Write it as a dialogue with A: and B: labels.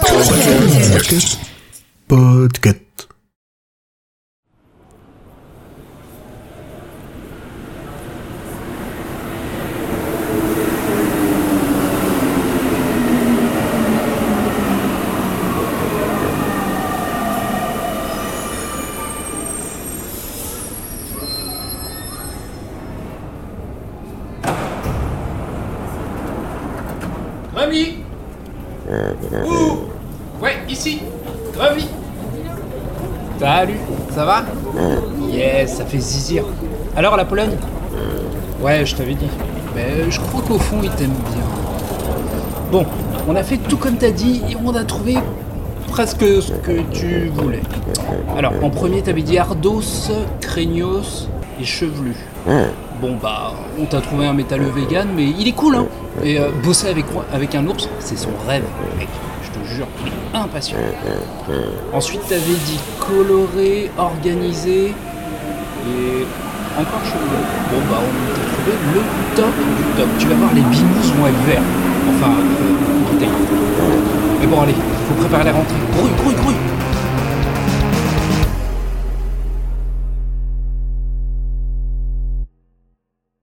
A: Podcast. Podcast.
B: Ouh Ouais, ici Remy Salut, ça va? Yes, ça fait zizir. Alors la Pologne? Ouais, je t'avais dit. Mais je crois qu'au fond, il t'aime bien. Bon, on a fait tout comme t'as dit et on a trouvé presque ce que tu voulais. Alors, en premier, t'avais dit Ardos, Craignos et Chevelu. Bon bah, on t'a trouvé un métalleux vegan, mais il est cool, hein Et euh, bosser avec, avec un ours, c'est son rêve, mec. Je te jure, il est impatient. Ensuite, t'avais dit coloré, organisé et encore chevelu. Bon bah, on t'a trouvé le top du top. Tu vas voir, les binous vont être verts. Enfin, euh. Mais bon, allez, faut préparer la rentrée. Grouille, grouille, grouille